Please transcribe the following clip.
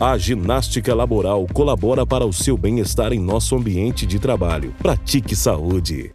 A ginástica laboral colabora para o seu bem-estar em nosso ambiente de trabalho. Pratique saúde.